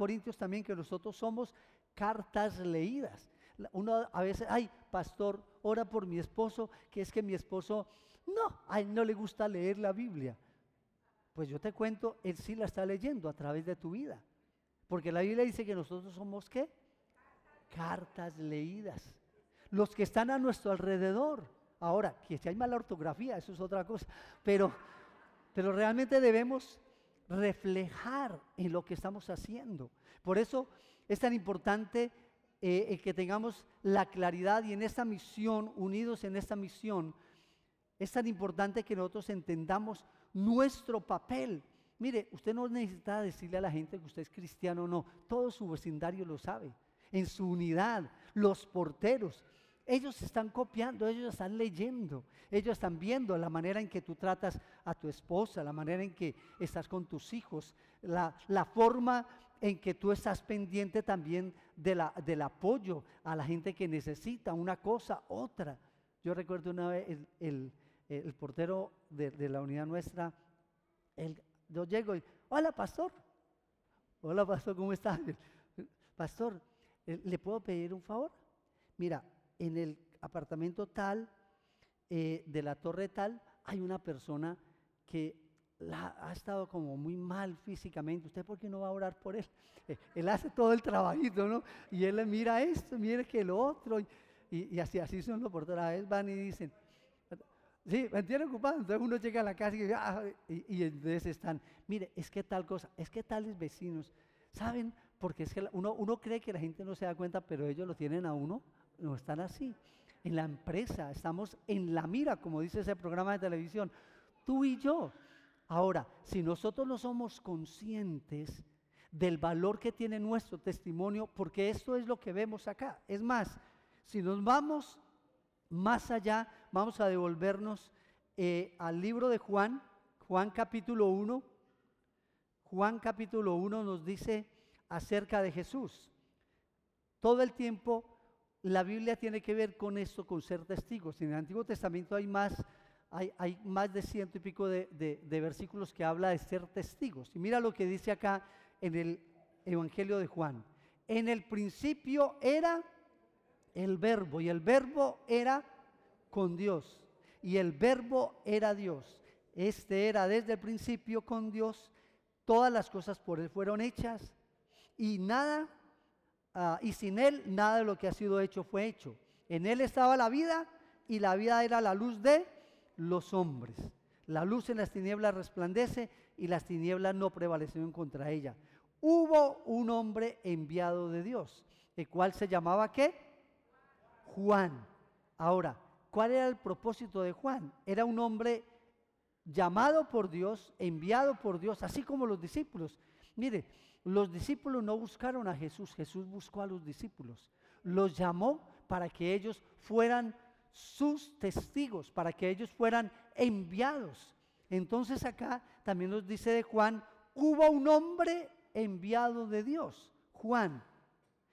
Corintios también que nosotros somos cartas leídas. Uno a veces, ay, pastor, ora por mi esposo, que es que mi esposo, no, a él no le gusta leer la Biblia. Pues yo te cuento, él sí la está leyendo a través de tu vida. Porque la Biblia dice que nosotros somos qué? Cartas leídas. Los que están a nuestro alrededor. Ahora, que si hay mala ortografía, eso es otra cosa. Pero, pero realmente debemos reflejar en lo que estamos haciendo. Por eso es tan importante eh, que tengamos la claridad y en esta misión, unidos en esta misión, es tan importante que nosotros entendamos nuestro papel. Mire, usted no necesita decirle a la gente que usted es cristiano o no, todo su vecindario lo sabe. En su unidad, los porteros, ellos están copiando, ellos están leyendo, ellos están viendo la manera en que tú tratas a tu esposa, la manera en que estás con tus hijos, la, forma en que tú estás pendiente también de la, del apoyo a la gente que necesita una cosa, otra. Yo recuerdo una vez el, portero de, la unidad nuestra, yo llego y, hola pastor, hola pastor, ¿cómo estás? Pastor, ¿le puedo pedir un favor? Mira, en el apartamento tal, eh, de la torre tal, hay una persona que ha estado como muy mal físicamente. ¿Usted por qué no va a orar por él? Eh, él hace todo el trabajito, ¿no? Y él le mira esto, mire que lo otro. Y, así, así son los portadores. A veces van y dicen, sí, me tiene ocupado. Entonces uno llega a la casa y, ah, y, entonces están, mire, es que tal cosa, es que tales vecinos, ¿saben? Porque es que uno cree que la gente no se da cuenta, pero ellos lo tienen a uno no están así. En la empresa estamos en la mira, como dice ese programa de televisión, tú y yo. Ahora, si nosotros no somos conscientes del valor que tiene nuestro testimonio, porque esto es lo que vemos acá. Es más, si nos vamos más allá, vamos a devolvernos eh, al libro de Juan, Juan capítulo 1. Juan capítulo 1 nos dice acerca de Jesús. Todo el tiempo la Biblia tiene que ver con eso, con ser testigos. En el Antiguo Testamento hay más, hay, más de ciento y pico de, versículos que habla de ser testigos. Y mira lo que dice acá en el Evangelio de Juan. En el principio era el verbo y el verbo era con Dios y el verbo era Dios. Este era desde el principio con Dios. Todas las cosas por él fueron hechas y nada Ah, y sin Él nada de lo que ha sido hecho fue hecho. En Él estaba la vida y la vida era la luz de los hombres. La luz en las tinieblas resplandece y las tinieblas no prevalecieron contra ella. Hubo un hombre enviado de Dios, el cual se llamaba qué? Juan. Ahora, ¿cuál era el propósito de Juan? Era un hombre llamado por Dios, enviado por Dios, así como los discípulos. Mire, los discípulos no buscaron a Jesús, Jesús buscó a los discípulos. Los llamó para que ellos fueran sus testigos, para que ellos fueran enviados. Entonces acá también nos dice de Juan, hubo un hombre enviado de Dios, Juan,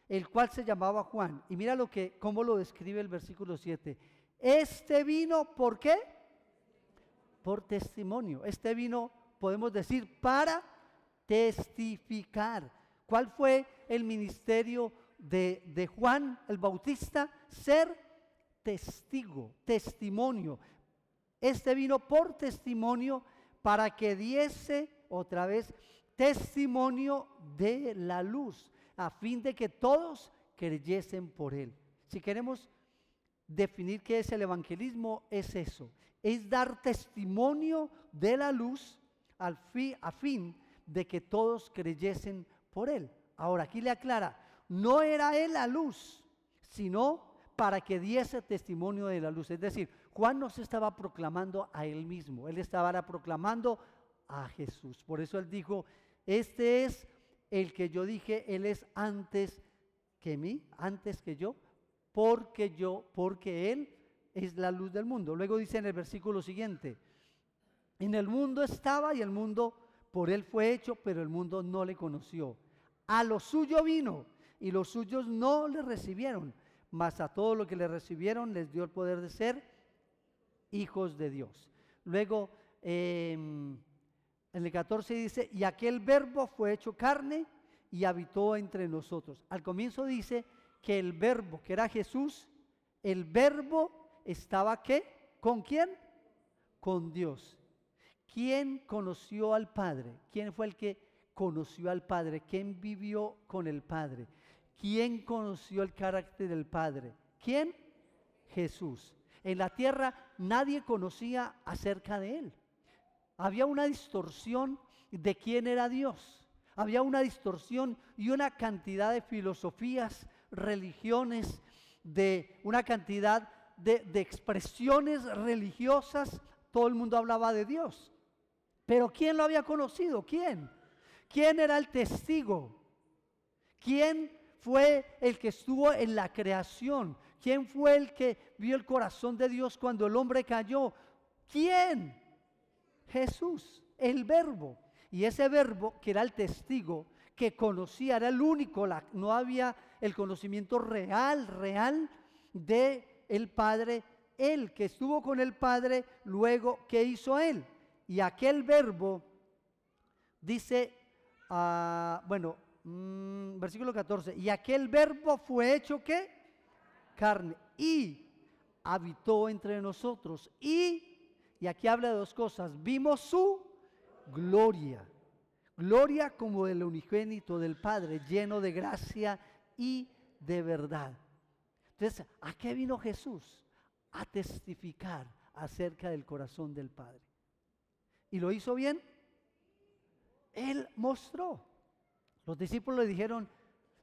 el cual se llamaba Juan. Y mira lo que cómo lo describe el versículo 7. Este vino, ¿por qué? Por testimonio. Este vino, podemos decir, para testificar. ¿Cuál fue el ministerio de, Juan el Bautista? Ser testigo, testimonio. Este vino por testimonio para que diese otra vez testimonio de la luz, a fin de que todos creyesen por él. Si queremos definir qué es el evangelismo, es eso, es dar testimonio de la luz a fin de que todos creyesen por él. Ahora, aquí le aclara, no era él la luz, sino para que diese testimonio de la luz. Es decir, Juan no se estaba proclamando a él mismo, él estaba proclamando a Jesús. Por eso él dijo, este es el que yo dije, él es antes que mí, antes que yo, porque yo, porque él es la luz del mundo. Luego dice en el versículo siguiente, en el mundo estaba y el mundo por él fue hecho, pero el mundo no le conoció. A lo suyo vino y los suyos no le recibieron, mas a todo lo que le recibieron les dio el poder de ser hijos de Dios. Luego, em, en el 14 dice, y aquel verbo fue hecho carne y habitó entre nosotros. Al comienzo dice que el verbo, que era Jesús, el verbo estaba qué? ¿Con quién? Con Dios. ¿Quién conoció al Padre? ¿Quién fue el que conoció al Padre? ¿Quién vivió con el Padre? ¿Quién conoció el carácter del Padre? ¿Quién? Jesús. En la tierra nadie conocía acerca de él. Había una distorsión de quién era Dios. Había una distorsión y una cantidad de filosofías, religiones, de una cantidad de, expresiones religiosas. Todo el mundo hablaba de Dios. Pero ¿quién lo había conocido? ¿Quién? ¿Quién era el testigo? ¿Quién fue el que estuvo en la creación? ¿Quién fue el que vio el corazón de Dios cuando el hombre cayó? ¿Quién? Jesús, el verbo. Y ese verbo, que era el testigo, que conocía, era el único, no había el conocimiento real, real de el Padre, él que estuvo con el Padre, luego, ¿qué hizo él? Y aquel verbo dice, ah, bueno, mm, versículo 14, y aquel verbo fue hecho ¿qué? carne y habitó entre nosotros. Y, y aquí habla de dos cosas, vimos su gloria, gloria como del unigénito del Padre, lleno de gracia y de verdad. Entonces, ¿a qué vino Jesús? A testificar acerca del corazón del Padre. ¿Y lo hizo bien? Él mostró. Los discípulos le dijeron,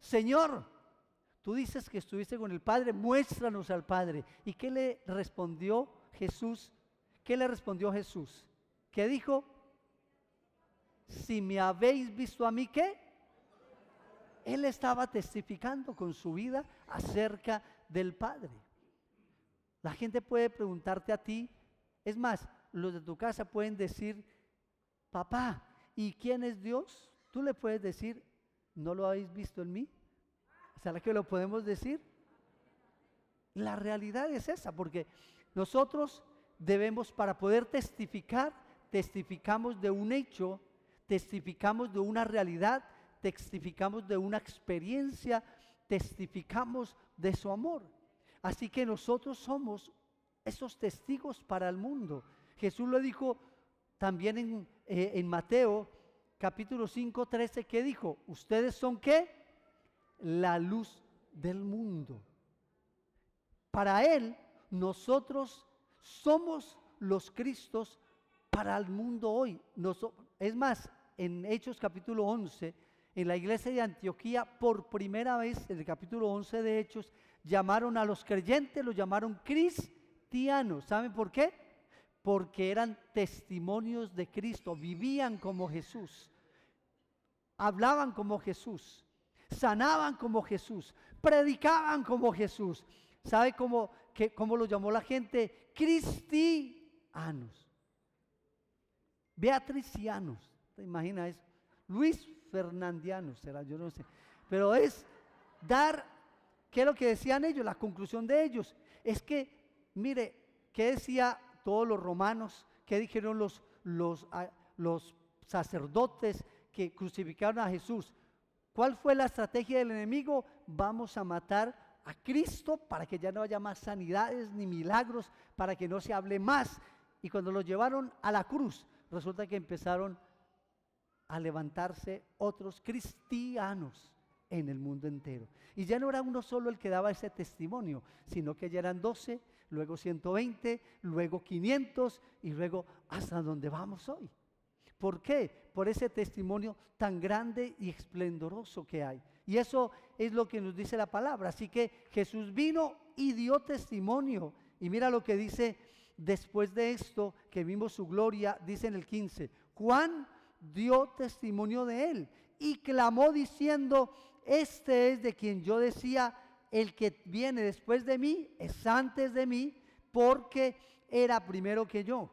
Señor, Tú dices que estuviste con el Padre, muéstranos al Padre. ¿Y qué le respondió Jesús? ¿Qué le respondió Jesús? ¿Qué dijo? Si me habéis visto a mí, ¿qué? Él estaba testificando con su vida acerca del Padre. La gente puede preguntarte a ti, es más, los de tu casa pueden decir, papá, ¿y quién es Dios? Tú le puedes decir, ¿no lo habéis visto en mí? ¿Será que lo podemos decir? La realidad es esa, porque nosotros debemos, para poder testificar, testificamos de un hecho, testificamos de una realidad, testificamos de una experiencia, testificamos de su amor. Así que nosotros somos esos testigos para el mundo. Jesús lo dijo también en, eh, en Mateo capítulo 5, 13, que dijo, ustedes son qué? la luz del mundo. Para Él, nosotros somos los Cristos para el mundo hoy. es más, en Hechos capítulo 11, en la iglesia de Antioquía, por primera vez, en el capítulo 11 de Hechos, llamaron a los creyentes, los llamaron cristianos. ¿Saben por qué? Porque eran testimonios de Cristo, vivían como Jesús, hablaban como Jesús sanaban como Jesús, predicaban como Jesús. ¿Sabe cómo, cómo lo llamó la gente? Cristianos. Beatricianos. ¿Te imaginas eso? Luis Fernandianos será, yo no sé. Pero es dar, ¿qué es lo que decían ellos? La conclusión de ellos es que, mire, ¿qué decía todos los romanos? ¿Qué dijeron los, los, los sacerdotes que crucificaron a Jesús? ¿Cuál fue la estrategia del enemigo? Vamos a matar a Cristo para que ya no haya más sanidades ni milagros, para que no se hable más. Y cuando lo llevaron a la cruz, resulta que empezaron a levantarse otros cristianos en el mundo entero. Y ya no era uno solo el que daba ese testimonio, sino que ya eran 12, luego 120, luego 500 y luego hasta donde vamos hoy. ¿Por qué? Por ese testimonio tan grande y esplendoroso que hay. Y eso es lo que nos dice la palabra. Así que Jesús vino y dio testimonio. Y mira lo que dice después de esto, que vimos su gloria, dice en el 15, Juan dio testimonio de él y clamó diciendo, este es de quien yo decía, el que viene después de mí es antes de mí, porque era primero que yo.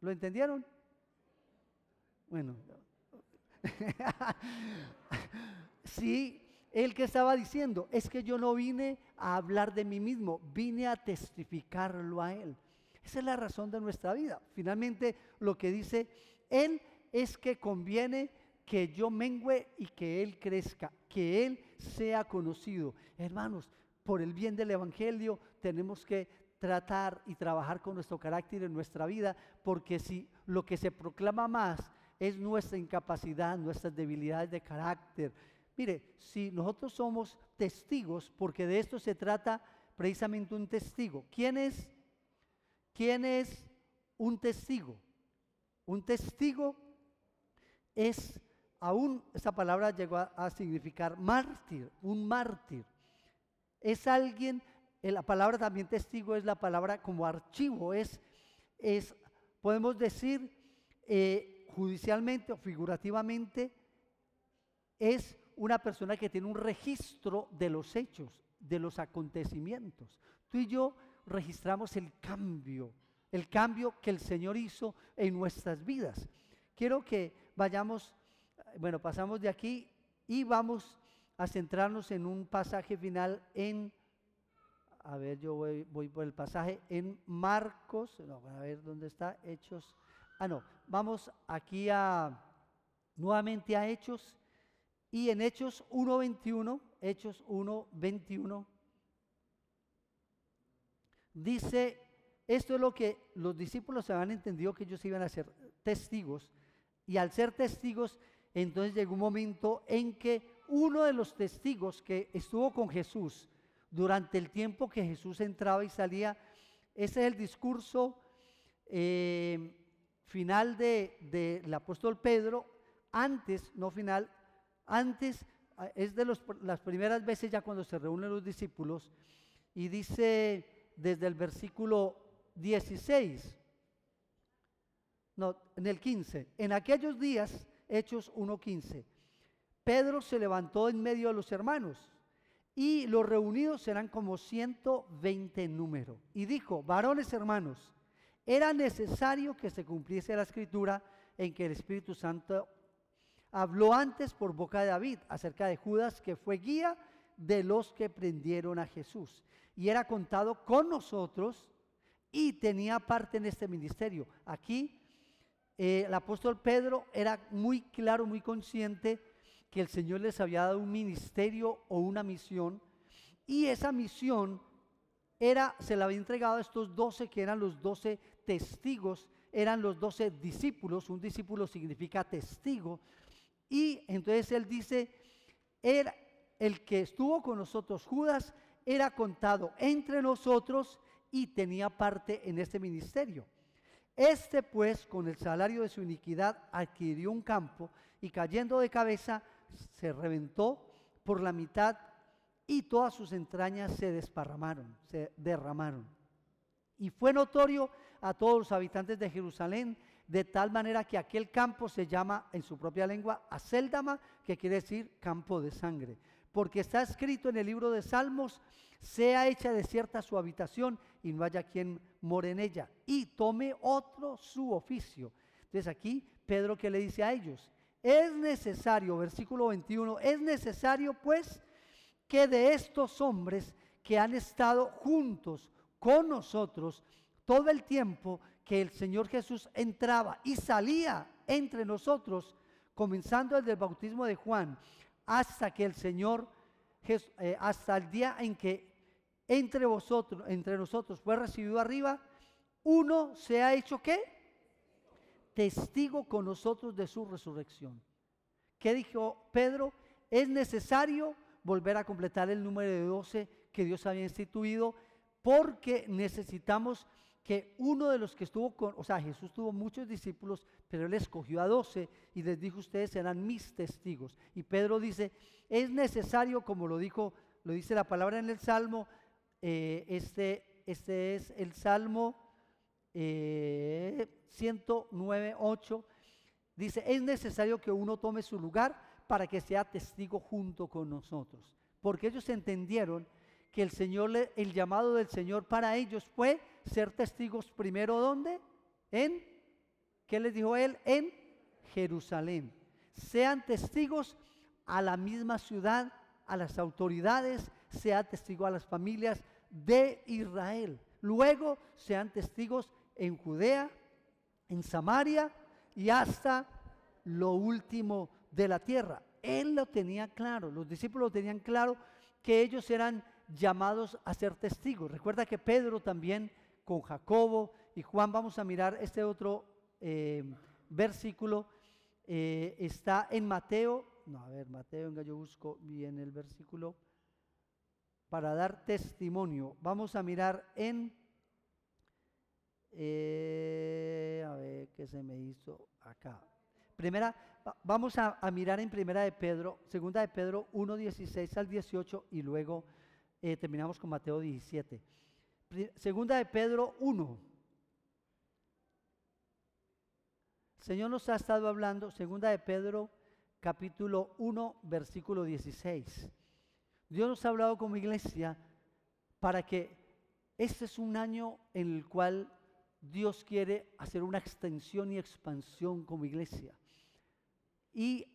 ¿Lo entendieron? Bueno, sí, el que estaba diciendo, es que yo no vine a hablar de mí mismo, vine a testificarlo a Él. Esa es la razón de nuestra vida. Finalmente, lo que dice Él es que conviene que yo mengüe y que Él crezca, que Él sea conocido. Hermanos, por el bien del Evangelio tenemos que tratar y trabajar con nuestro carácter en nuestra vida, porque si lo que se proclama más es nuestra incapacidad, nuestras debilidades de carácter. Mire, si nosotros somos testigos, porque de esto se trata precisamente un testigo. ¿Quién es? ¿Quién es un testigo? Un testigo es, aún esa palabra llegó a, significar mártir, un mártir. Es alguien, eh, la palabra también testigo es la palabra como archivo, es, es podemos decir eh, judicialmente o figurativamente, es una persona que tiene un registro de los hechos, de los acontecimientos. Tú y yo registramos el cambio, el cambio que el Señor hizo en nuestras vidas. Quiero que vayamos, bueno, pasamos de aquí y vamos a centrarnos en un pasaje final en, a ver, yo voy, por el pasaje en Marcos, no, a ver dónde está, Hechos, ah, no, vamos aquí a, nuevamente a Hechos, y en Hechos 1.21, Hechos 1.21, dice, esto es lo que los discípulos se habían entendido que ellos iban a ser testigos, y al ser testigos, entonces llegó un momento en que uno de los testigos que estuvo con Jesús durante el tiempo que Jesús entraba y salía, ese es el discurso eh, final del apóstol Pedro, antes, no final, antes es de las primeras veces ya cuando se reúnen los discípulos y dice desde el versículo 16, no, en el 15, en aquellos días, Hechos 1.15, Pedro se levantó en medio de los hermanos y los reunidos eran como 120 en número y dijo, varones hermanos, era necesario que se cumpliese la escritura en que el Espíritu Santo habló antes por boca de David acerca de Judas, que fue guía de los que prendieron a Jesús. Y era contado con nosotros y tenía parte en este ministerio. Aquí eh, el apóstol Pedro era muy claro, muy consciente que el Señor les había dado un ministerio o una misión y esa misión era, se la había entregado a estos doce que eran los doce testigos, eran los doce discípulos, un discípulo significa testigo, y entonces él dice, era el que estuvo con nosotros, Judas, era contado entre nosotros y tenía parte en este ministerio. Este pues, con el salario de su iniquidad, adquirió un campo y cayendo de cabeza, se reventó por la mitad y todas sus entrañas se desparramaron, se derramaron. Y fue notorio a todos los habitantes de Jerusalén de tal manera que aquel campo se llama en su propia lengua Aceldama, que quiere decir campo de sangre. Porque está escrito en el libro de Salmos, sea hecha desierta su habitación y no haya quien more en ella, y tome otro su oficio. Entonces aquí Pedro que le dice a ellos, es necesario, versículo 21, es necesario pues que de estos hombres que han estado juntos con nosotros todo el tiempo que el Señor Jesús entraba y salía entre nosotros, comenzando desde el bautismo de Juan, hasta que el Señor, eh, hasta el día en que entre vosotros, entre nosotros fue recibido arriba, uno se ha hecho qué? Testigo con nosotros de su resurrección. ¿Qué dijo Pedro? Es necesario volver a completar el número de 12 que Dios había instituido porque necesitamos que uno de los que estuvo con, o sea, Jesús tuvo muchos discípulos, pero él escogió a doce y les dijo, ustedes serán mis testigos. Y Pedro dice, es necesario, como lo dijo, lo dice la palabra en el Salmo, eh, este, este es el Salmo eh, 109, 8, dice, es necesario que uno tome su lugar para que sea testigo junto con nosotros. Porque ellos entendieron que el Señor, el llamado del Señor para ellos fue ser testigos primero ¿dónde? En, ¿qué les dijo él? En Jerusalén. Sean testigos a la misma ciudad, a las autoridades, sean testigos a las familias de Israel. Luego sean testigos en Judea, en Samaria y hasta lo último de la tierra. Él lo tenía claro, los discípulos lo tenían claro que ellos eran llamados a ser testigos. Recuerda que Pedro también con Jacobo y Juan, vamos a mirar este otro eh, versículo, eh, está en Mateo, no, a ver, Mateo, venga, yo busco bien el versículo, para dar testimonio. Vamos a mirar en, eh, a ver, ¿qué se me hizo acá? Primera, vamos a, a, mirar en primera de Pedro, segunda de Pedro 1, 16 al 18 y luego terminamos con Mateo 17. Segunda de Pedro 1. El Señor nos ha estado hablando, segunda de Pedro capítulo 1, versículo 16. Dios nos ha hablado como iglesia para que este es un año en el cual Dios quiere hacer una extensión y expansión como iglesia. Y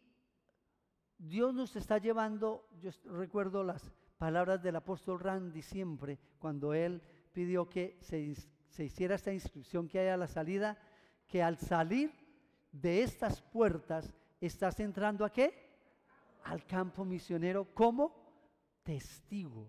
Dios nos está llevando, yo recuerdo las palabras del apóstol Randy siempre, cuando él pidió que se, hiciera esta inscripción que hay a la salida, que al salir de estas puertas estás entrando a qué? Al campo misionero como testigo.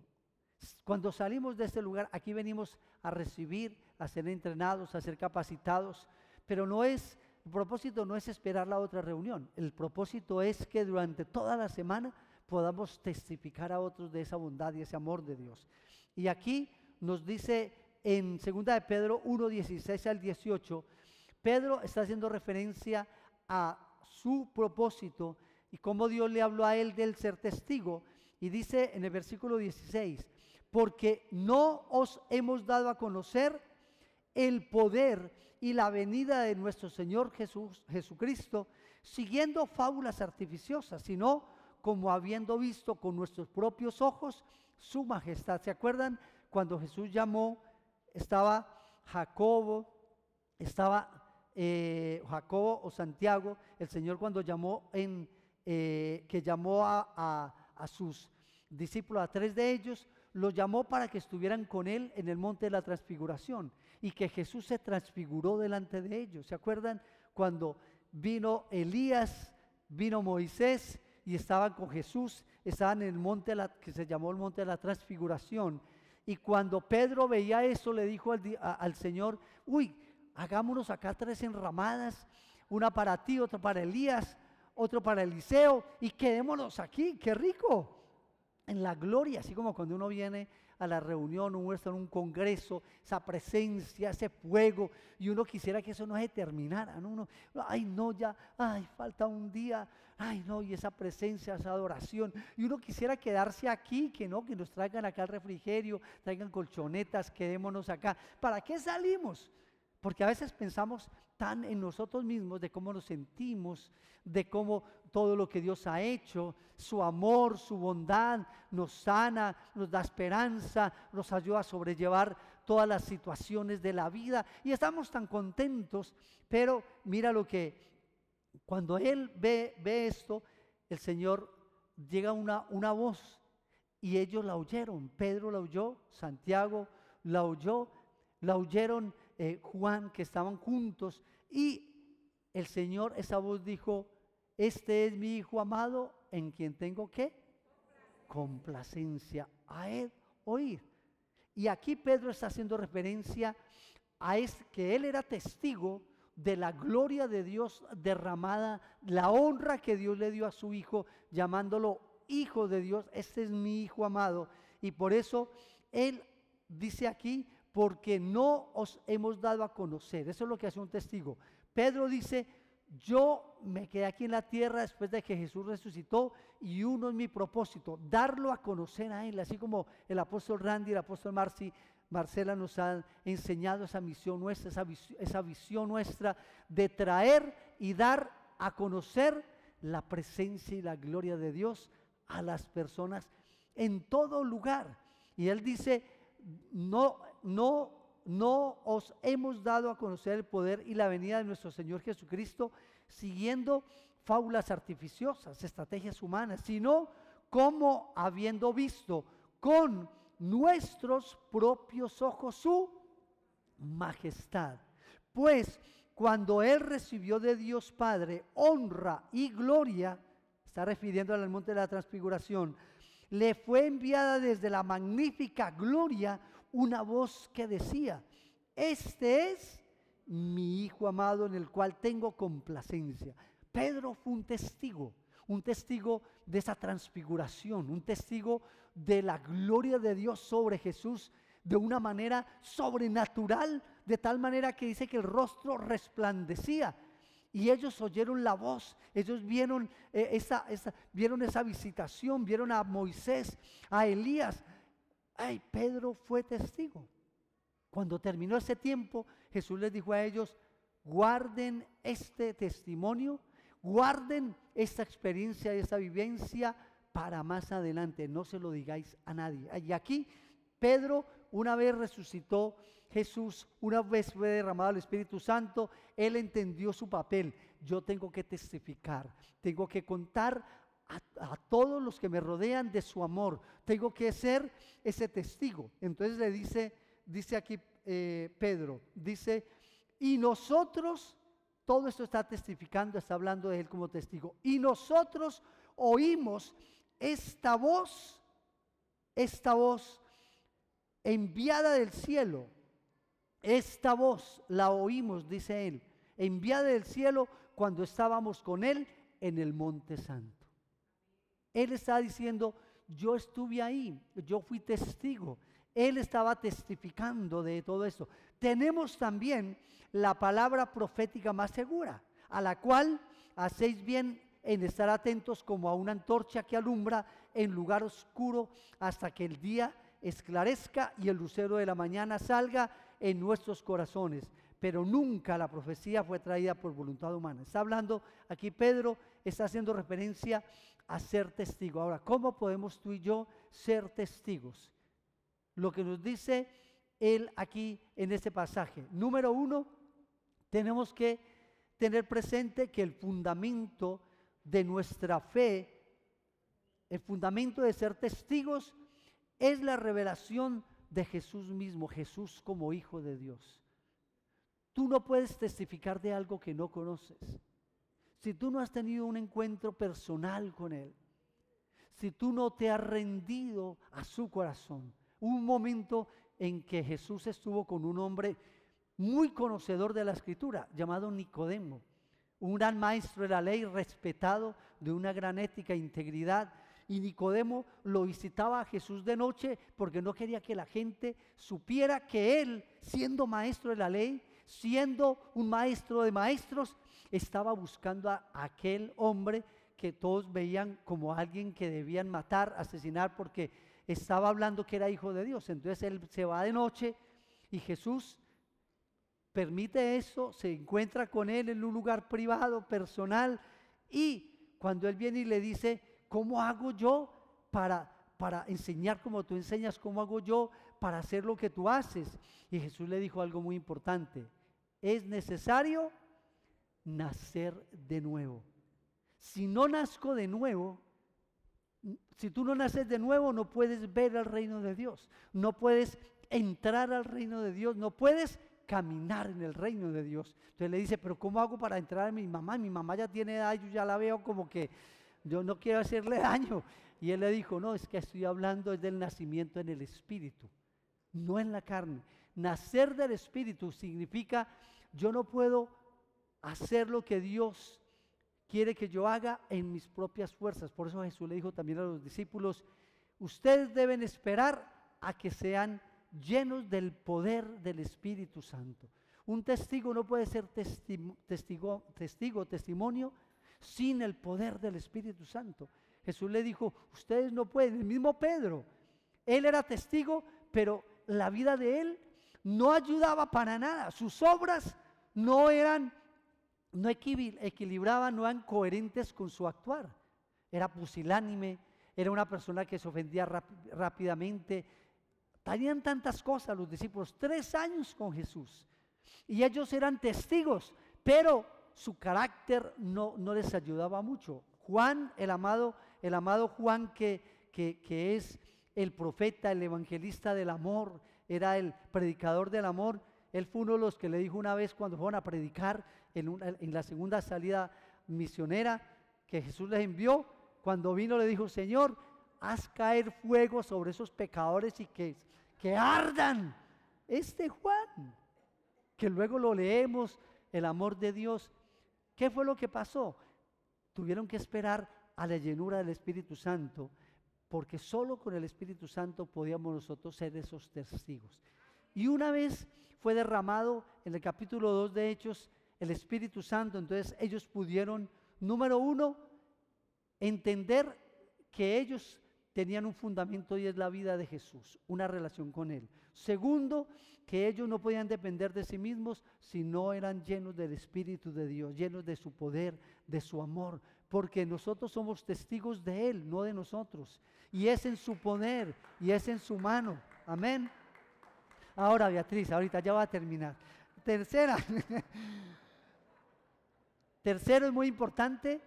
Cuando salimos de este lugar, aquí venimos a recibir, a ser entrenados, a ser capacitados, pero no es, el propósito no es esperar la otra reunión, el propósito es que durante toda la semana podamos testificar a otros de esa bondad y ese amor de Dios. Y aquí nos dice en 2 de Pedro 1, 16 al 18, Pedro está haciendo referencia a su propósito y cómo Dios le habló a él del ser testigo. Y dice en el versículo 16, porque no os hemos dado a conocer el poder y la venida de nuestro Señor Jesús, Jesucristo, siguiendo fábulas artificiosas, sino como habiendo visto con nuestros propios ojos su majestad. ¿Se acuerdan cuando Jesús llamó, estaba Jacobo, estaba eh, Jacobo o Santiago, el Señor cuando llamó en, eh, que llamó a, a sus discípulos, a tres de ellos, los llamó para que estuvieran con él en el monte de la transfiguración y que Jesús se transfiguró delante de ellos. ¿Se acuerdan cuando vino Elías, vino Moisés y estaban con Jesús, estaban en el monte que se llamó el monte de la transfiguración? Y cuando Pedro veía eso, le dijo al, Señor, uy, hagámonos acá tres enramadas, una para ti, otra para Elías, otro para Eliseo, y quedémonos aquí, qué rico, en la gloria, así como cuando uno viene a la reunión, uno está en un congreso, esa presencia, ese fuego, y uno quisiera que eso no se terminara, ¿no? Ay, no, ya, ay, falta un día, ay, no, y esa presencia, esa adoración, y uno quisiera quedarse aquí, que no, que nos traigan acá el refrigerio, traigan colchonetas, quedémonos acá. ¿Para qué salimos? Porque a veces pensamos tan en nosotros mismos de cómo nos sentimos, de cómo todo lo que Dios ha hecho, su amor, su bondad, nos sana, nos da esperanza, nos ayuda a sobrellevar todas las situaciones de la vida. Y estamos tan contentos, pero mira lo que cuando él ve, ve esto, el Señor llega una, una voz y ellos la oyeron, Pedro la oyó, Santiago la oyó, la oyeron eh, Juan, que estaban juntos, y el Señor, esa voz dijo, este es mi Hijo amado en quien tengo que complacencia a él oír. Y aquí Pedro está haciendo referencia a que él era testigo de la gloria de Dios derramada, la honra que Dios le dio a su Hijo, llamándolo Hijo de Dios. Este es mi Hijo amado. Y por eso él dice aquí, porque no os hemos dado a conocer. Eso es lo que hace un testigo. Pedro dice, yo me quedé aquí en la tierra después de que Jesús resucitó y uno es mi propósito, darlo a conocer a Él, así como el apóstol Randy el apóstol Marci, Marcela nos han enseñado esa misión nuestra, esa esa visión nuestra de traer y dar a conocer la presencia y la gloria de Dios a las personas en todo lugar. Y Él dice, no, no no os hemos dado a conocer el poder y la venida de nuestro Señor Jesucristo siguiendo fábulas artificiosas, estrategias humanas, sino como habiendo visto con nuestros propios ojos su majestad. Pues cuando Él recibió de Dios Padre honra y gloria, está refiriendo al monte de la transfiguración, le fue enviada desde la magnífica gloria una voz que decía, este es mi Hijo amado en el cual tengo complacencia. Pedro fue un testigo, un testigo de esa transfiguración, un testigo de la gloria de Dios sobre Jesús de una manera sobrenatural, de tal manera que dice que el rostro resplandecía. Y ellos oyeron la voz, ellos vieron, eh, esa, vieron esa visitación, vieron a Moisés, a Elías. Ay, Pedro fue testigo. Cuando terminó ese tiempo, Jesús les dijo a ellos, guarden este testimonio, guarden esta experiencia, esta vivencia para más adelante, no se lo digáis a nadie. Y aquí Pedro una vez resucitó Jesús, una vez fue derramado el Espíritu Santo, él entendió su papel. Yo tengo que testificar, tengo que contar a, todos los que me rodean de su amor, tengo que ser ese testigo. Entonces le dice, dice aquí eh, Pedro, dice, y nosotros, todo esto está testificando, está hablando de él como testigo, y nosotros oímos esta voz, esta voz enviada del cielo. Esta voz la oímos, dice él, enviada del cielo cuando estábamos con él en el monte santo. Él está diciendo, yo estuve ahí, yo fui testigo. Él estaba testificando de todo esto. Tenemos también la palabra profética más segura, a la cual hacéis bien en estar atentos como a una antorcha que alumbra en lugar oscuro hasta que el día esclarezca y el lucero de la mañana salga en nuestros corazones. Pero nunca la profecía fue traída por voluntad humana. Está hablando aquí Pedro, está haciendo referencia a ser testigo. Ahora, ¿cómo podemos tú y yo ser testigos? Lo que nos dice él aquí en este pasaje. Número uno, tenemos que tener presente que el fundamento de nuestra fe, el fundamento de ser testigos es la revelación de Jesús mismo, Jesús como Hijo de Dios. Tú no puedes testificar de algo que no conoces. Si tú no has tenido un encuentro personal con Él, si tú no te has rendido a su corazón, un momento en que Jesús estuvo con un hombre muy conocedor de la escritura, llamado Nicodemo, un gran maestro de la ley, respetado, de una gran ética e integridad, y Nicodemo lo visitaba a Jesús de noche porque no quería que la gente supiera que él, siendo maestro de la ley, siendo un maestro de maestros, estaba buscando a aquel hombre que todos veían como alguien que debían matar, asesinar, porque estaba hablando que era hijo de Dios. Entonces él se va de noche y Jesús permite eso, se encuentra con él en un lugar privado, personal, y cuando él viene y le dice, ¿Cómo hago yo para, para enseñar como tú enseñas? ¿Cómo hago yo para hacer lo que tú haces? Y Jesús le dijo algo muy importante. Es necesario nacer de nuevo. Si no nazco de nuevo, si tú no naces de nuevo, no puedes ver el reino de Dios, no puedes entrar al reino de Dios, no puedes caminar en el reino de Dios. Entonces le dice, pero ¿cómo hago para entrar a mi mamá? Mi mamá ya tiene edad, yo ya la veo como que yo no quiero hacerle daño. Y él le dijo, no, es que estoy hablando del nacimiento en el espíritu, no en la carne. Nacer del espíritu significa, yo no puedo hacer lo que Dios quiere que yo haga en mis propias fuerzas. Por eso Jesús le dijo también a los discípulos, ustedes deben esperar a que sean llenos del poder del Espíritu Santo. Un testigo no puede ser testigo, testigo testimonio sin el poder del Espíritu Santo. Jesús le dijo, ustedes no pueden, el mismo Pedro, él era testigo, pero la vida de él no ayudaba para nada, sus obras no eran, no equilibraban, no eran coherentes con su actuar. Era pusilánime, era una persona que se ofendía rápidamente. Tenían tantas cosas los discípulos, tres años con Jesús. Y ellos eran testigos, pero su carácter no, no les ayudaba mucho. Juan, el amado, el amado Juan que, que, es el profeta, el evangelista del amor, era el predicador del amor. Él fue uno de los que le dijo una vez cuando fueron a predicar en, en la segunda salida misionera que Jesús les envió, cuando vino le dijo, Señor, haz caer fuego sobre esos pecadores y que, que ardan. Este Juan, que luego lo leemos, el amor de Dios. ¿Qué fue lo que pasó? Tuvieron que esperar a la llenura del Espíritu Santo, porque solo con el Espíritu Santo podíamos nosotros ser esos testigos. Y una vez fue derramado en el capítulo 2 de Hechos el Espíritu Santo, entonces ellos pudieron, número uno, entender que ellos tenían un fundamento y es la vida de Jesús, una relación con Él. Segundo, que ellos no podían depender de sí mismos si no eran llenos del Espíritu de Dios, llenos de su poder, de su amor, porque nosotros somos testigos de Él, no de nosotros. Y es en su poder y es en su mano. Amén. Ahora, Beatriz, ahorita ya va a terminar. Tercera. Tercero es muy importante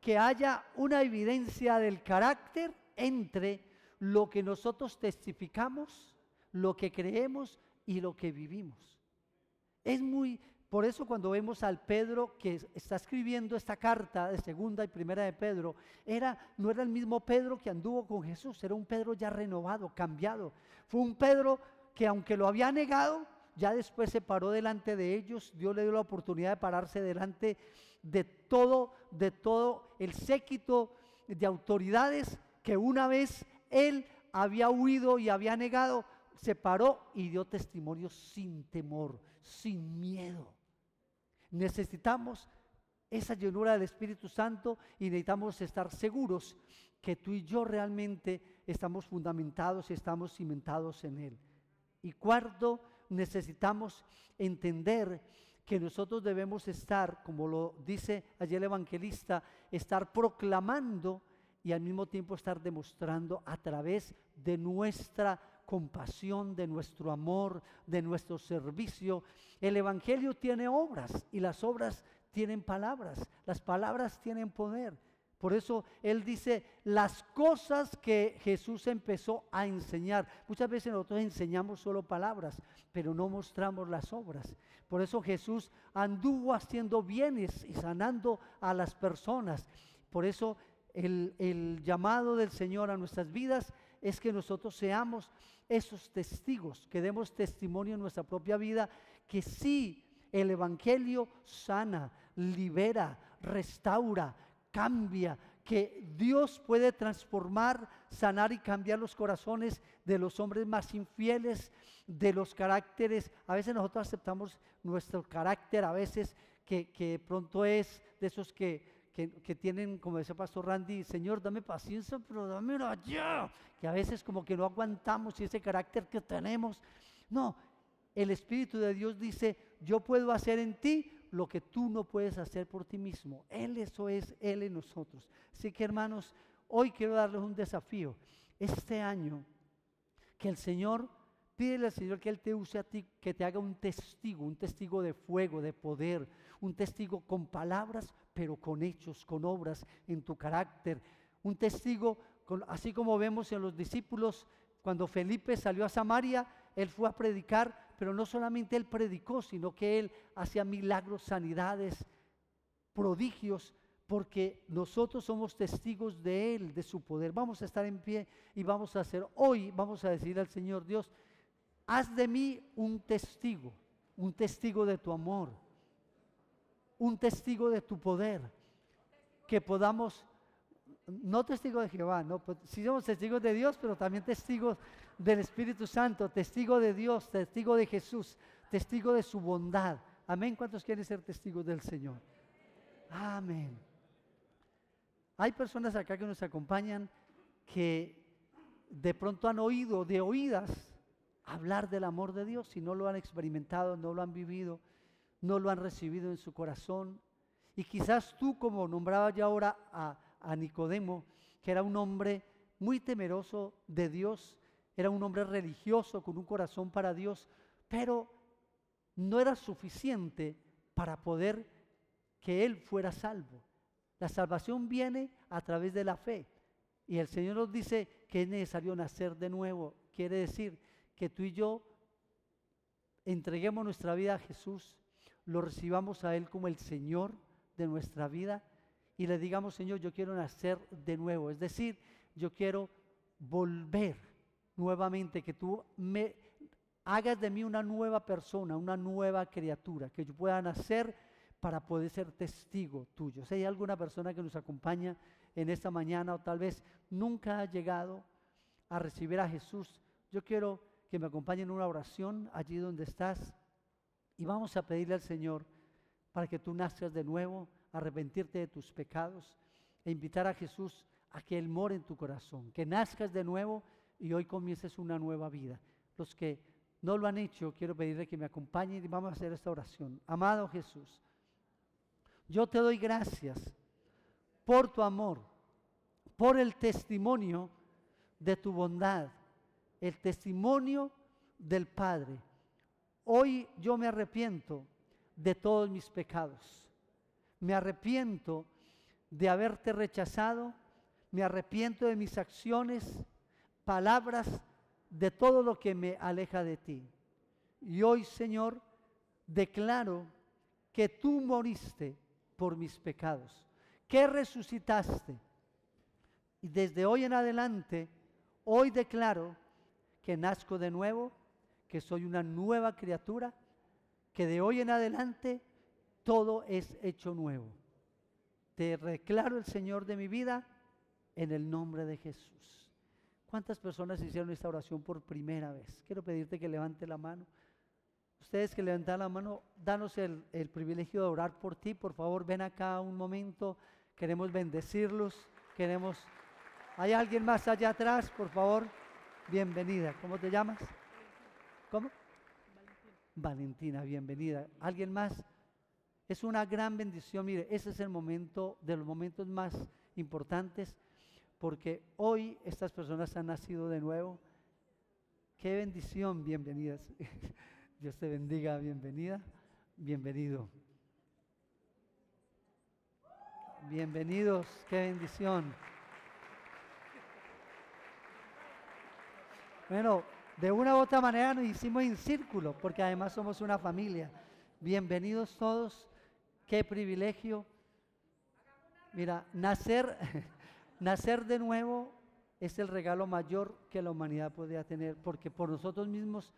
que haya una evidencia del carácter entre lo que nosotros testificamos, lo que creemos y lo que vivimos. Es muy, por eso cuando vemos al Pedro que está escribiendo esta carta de segunda y primera de Pedro, era, no era el mismo Pedro que anduvo con Jesús, era un Pedro ya renovado, cambiado. Fue un Pedro que aunque lo había negado, ya después se paró delante de ellos, Dios le dio la oportunidad de pararse delante de todo, de todo el séquito de autoridades que una vez él había huido y había negado, se paró y dio testimonio sin temor, sin miedo. Necesitamos esa llenura del Espíritu Santo y necesitamos estar seguros que tú y yo realmente estamos fundamentados y estamos cimentados en Él. Y cuarto, necesitamos entender que nosotros debemos estar, como lo dice ayer el evangelista, estar proclamando y al mismo tiempo estar demostrando a través de nuestra compasión, de nuestro amor, de nuestro servicio. El Evangelio tiene obras y las obras tienen palabras, las palabras tienen poder. Por eso Él dice las cosas que Jesús empezó a enseñar. Muchas veces nosotros enseñamos solo palabras, pero no mostramos las obras. Por eso Jesús anduvo haciendo bienes y sanando a las personas. Por eso el, llamado del Señor a nuestras vidas es que nosotros seamos esos testigos, que demos testimonio en nuestra propia vida, que sí, el Evangelio sana, libera, restaura, cambia, que Dios puede transformar, sanar y cambiar los corazones de los hombres más infieles, de los caracteres. A veces nosotros aceptamos nuestro carácter, a veces que, que pronto es de esos que que, tienen, como decía Pastor Randy, Señor, dame paciencia, pero dámelo ya. Que a veces como que no aguantamos y ese carácter que tenemos. No, el Espíritu de Dios dice, yo puedo hacer en ti lo que tú no puedes hacer por ti mismo. Él eso es, Él en nosotros. Así que hermanos, hoy quiero darles un desafío. Este año, que el Señor, pídele al Señor que Él te use a ti, que te haga un testigo, un testigo de fuego, de poder, un testigo con palabras, pero con hechos, con obras en tu carácter. Un testigo, así como vemos en los discípulos, cuando Felipe salió a Samaria, él fue a predicar, pero no solamente él predicó, sino que él hacía milagros, sanidades, prodigios, porque nosotros somos testigos de Él, de su poder. Vamos a estar en pie y vamos a hacer, hoy vamos a decir al Señor Dios, haz de mí un testigo, un testigo de tu amor, un testigo de tu poder, que podamos, no testigo de Jehová, no, pues, sí somos testigos de Dios, pero también testigos del Espíritu Santo, testigo de Dios, testigo de Jesús, testigo de su bondad. Amén. ¿Cuántos quieren ser testigos del Señor? Amén. Hay personas acá que nos acompañan que de pronto han oído de oídas hablar del amor de Dios y no lo han experimentado, no lo han vivido no lo han recibido en su corazón. Y quizás tú, como nombraba ya ahora a, Nicodemo, que era un hombre muy temeroso de Dios, era un hombre religioso con un corazón para Dios, pero no era suficiente para poder que él fuera salvo. La salvación viene a través de la fe. Y el Señor nos dice que es necesario nacer de nuevo. Quiere decir que tú y yo entreguemos nuestra vida a Jesús lo recibamos a Él como el Señor de nuestra vida y le digamos, Señor, yo quiero nacer de nuevo. Es decir, yo quiero volver nuevamente, que tú me hagas de mí una nueva persona, una nueva criatura, que yo pueda nacer para poder ser testigo tuyo. Si hay alguna persona que nos acompaña en esta mañana o tal vez nunca ha llegado a recibir a Jesús, yo quiero que me acompañen en una oración allí donde estás y vamos a pedirle al Señor para que tú nazcas de nuevo, arrepentirte de tus pecados e invitar a Jesús a que Él more en tu corazón, que nazcas de nuevo y hoy comiences una nueva vida. Los que no lo han hecho, quiero pedirle que me acompañen y vamos a hacer esta oración. Amado Jesús, yo te doy gracias por tu amor, por el testimonio de tu bondad, el testimonio del Padre. Hoy yo me arrepiento de todos mis pecados. Me arrepiento de haberte rechazado. Me arrepiento de mis acciones, palabras, de todo lo que me aleja de ti. Y hoy, Señor, declaro que tú moriste por mis pecados, que resucitaste. Y desde hoy en adelante, hoy declaro que nazco de nuevo, que soy una nueva criatura, que de hoy en adelante todo es hecho nuevo. Te declaro el Señor de mi vida en el nombre de Jesús. ¿Cuántas personas hicieron esta oración por primera vez? Quiero pedirte que levante la mano. Ustedes que levantan la mano, danos el, el privilegio de orar por ti. Por favor, ven acá un momento. Queremos bendecirlos. Queremos... ¿Hay alguien más allá atrás? Por favor, bienvenida. ¿Cómo te llamas? Valentina, bienvenida. ¿Alguien más? Es una gran bendición. Mire, ese es el momento de los momentos más importantes porque hoy estas personas han nacido de nuevo. Qué bendición, bienvenidas. Dios te bendiga, bienvenida, bienvenido. Bienvenidos, qué bendición. Bueno, de una u otra manera nos hicimos en círculo, porque además somos una familia. Bienvenidos todos, qué privilegio. Mira, nacer, nacer de nuevo es el regalo mayor que la humanidad podría tener, porque por nosotros mismos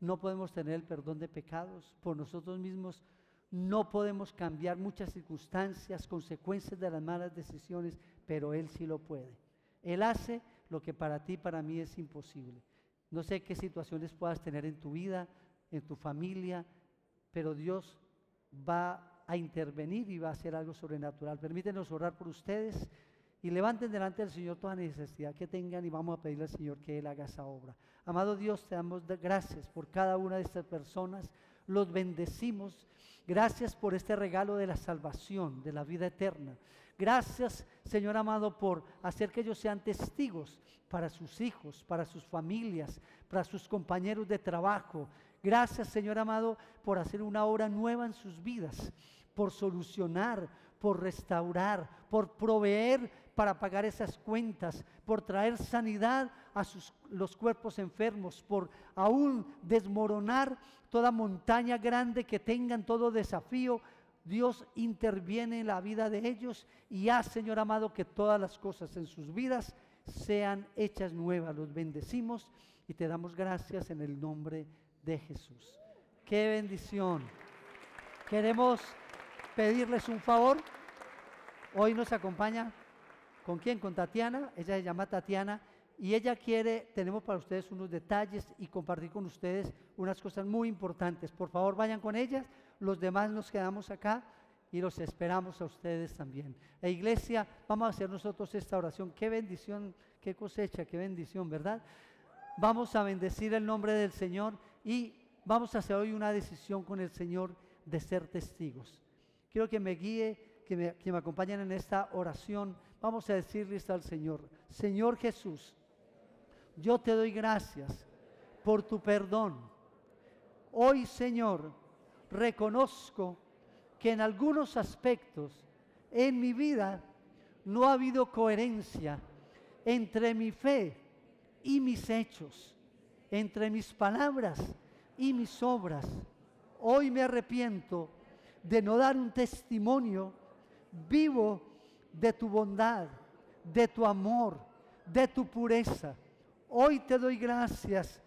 no podemos tener el perdón de pecados, por nosotros mismos no podemos cambiar muchas circunstancias, consecuencias de las malas decisiones, pero Él sí lo puede. Él hace lo que para ti, para mí es imposible. No sé qué situaciones puedas tener en tu vida, en tu familia, pero Dios va a intervenir y va a hacer algo sobrenatural. Permítenos orar por ustedes y levanten delante del Señor toda necesidad que tengan y vamos a pedirle al Señor que Él haga esa obra. Amado Dios, te damos gracias por cada una de estas personas, los bendecimos. Gracias por este regalo de la salvación, de la vida eterna. Gracias, Señor amado, por hacer que ellos sean testigos para sus hijos, para sus familias, para sus compañeros de trabajo. Gracias, Señor amado, por hacer una obra nueva en sus vidas, por solucionar, por restaurar, por proveer para pagar esas cuentas, por traer sanidad a sus, los cuerpos enfermos, por aún desmoronar toda montaña grande que tengan, todo desafío. Dios interviene en la vida de ellos y hace, Señor amado, que todas las cosas en sus vidas sean hechas nuevas. Los bendecimos y te damos gracias en el nombre de Jesús. Qué bendición. Queremos pedirles un favor. Hoy nos acompaña ¿Con quién? Con Tatiana. Ella se llama Tatiana y ella quiere, tenemos para ustedes unos detalles y compartir con ustedes unas cosas muy importantes. Por favor, vayan con ellas. Los demás nos quedamos acá y los esperamos a ustedes también. La iglesia, vamos a hacer nosotros esta oración. Qué bendición, qué cosecha, qué bendición, ¿verdad? Vamos a bendecir el nombre del Señor y vamos a hacer hoy una decisión con el Señor de ser testigos. Quiero que me guíe, que me, que me acompañen en esta oración Vamos a decirle al Señor, Señor Jesús, yo te doy gracias por tu perdón. Hoy, Señor, reconozco que en algunos aspectos en mi vida no ha habido coherencia entre mi fe y mis hechos, entre mis palabras y mis obras. Hoy me arrepiento de no dar un testimonio vivo de tu bondad, de tu amor, de tu pureza. Hoy te doy gracias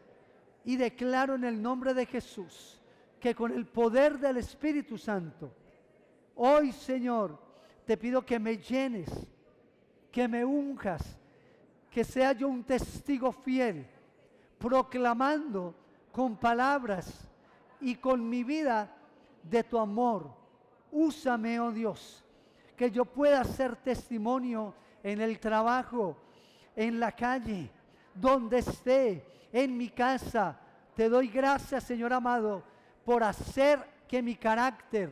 y declaro en el nombre de Jesús que con el poder del Espíritu Santo, hoy Señor, te pido que me llenes, que me unjas, que sea yo un testigo fiel, proclamando con palabras y con mi vida de tu amor. Úsame, oh Dios, que yo pueda ser testimonio en el trabajo, en la calle, donde esté, en mi casa. Te doy gracias, Señor amado, por hacer que mi carácter,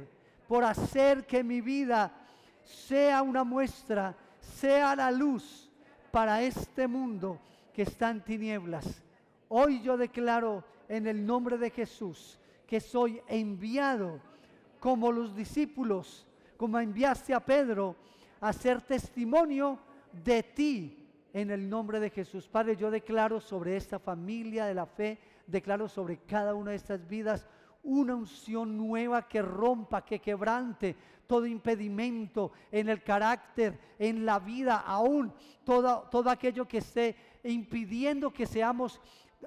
por hacer que mi vida sea una muestra, sea la luz para este mundo que está en tinieblas. Hoy yo declaro en el nombre de Jesús que soy enviado como los discípulos, como enviaste a Pedro, a ser testimonio de ti en el nombre de Jesús. Padre, yo declaro sobre esta familia de la fe, declaro sobre cada una de estas vidas una unción nueva que rompa, que quebrante todo impedimento en el carácter, en la vida, aún todo, todo aquello que esté impidiendo que seamos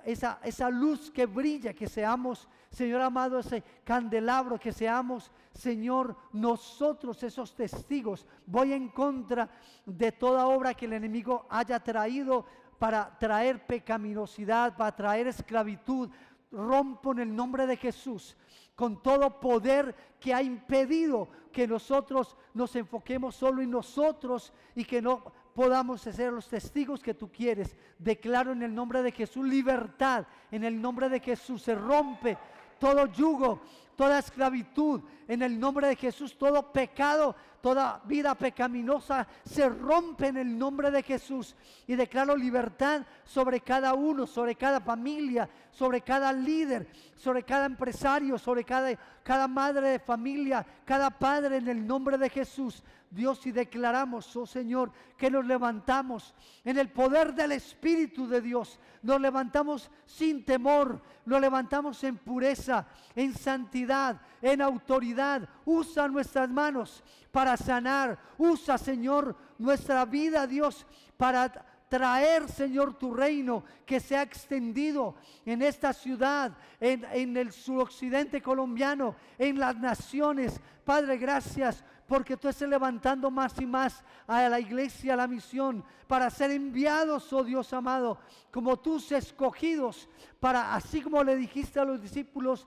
esa, esa luz que brilla, que seamos, Señor amado, ese candelabro, que seamos, Señor, nosotros esos testigos. Voy en contra de toda obra que el enemigo haya traído para traer pecaminosidad, para traer esclavitud. Rompo en el nombre de Jesús con todo poder que ha impedido que nosotros nos enfoquemos solo en nosotros y que no podamos ser los testigos que tú quieres. Declaro en el nombre de Jesús libertad. En el nombre de Jesús se rompe todo yugo, toda esclavitud. En el nombre de Jesús todo pecado, toda vida pecaminosa se rompe en el nombre de Jesús. Y declaro libertad sobre cada uno, sobre cada familia, sobre cada líder, sobre cada empresario, sobre cada, cada madre de familia, cada padre en el nombre de Jesús. Dios, y declaramos, oh Señor, que nos levantamos en el poder del Espíritu de Dios. Nos levantamos sin temor, nos levantamos en pureza, en santidad, en autoridad. Usa nuestras manos para sanar. Usa, Señor, nuestra vida, Dios, para traer, Señor, tu reino que se ha extendido en esta ciudad, en, el suroccidente colombiano, en las naciones. Padre, gracias porque tú estás levantando más y más a la iglesia, a la misión, para ser enviados, oh Dios amado, como tus escogidos, para, así como le dijiste a los discípulos,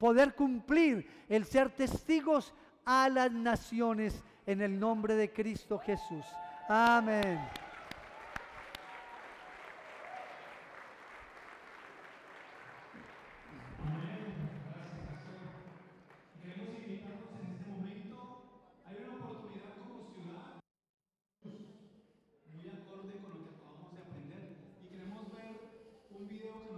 poder cumplir el ser testigos a las naciones en el nombre de Cristo Jesús. Amén.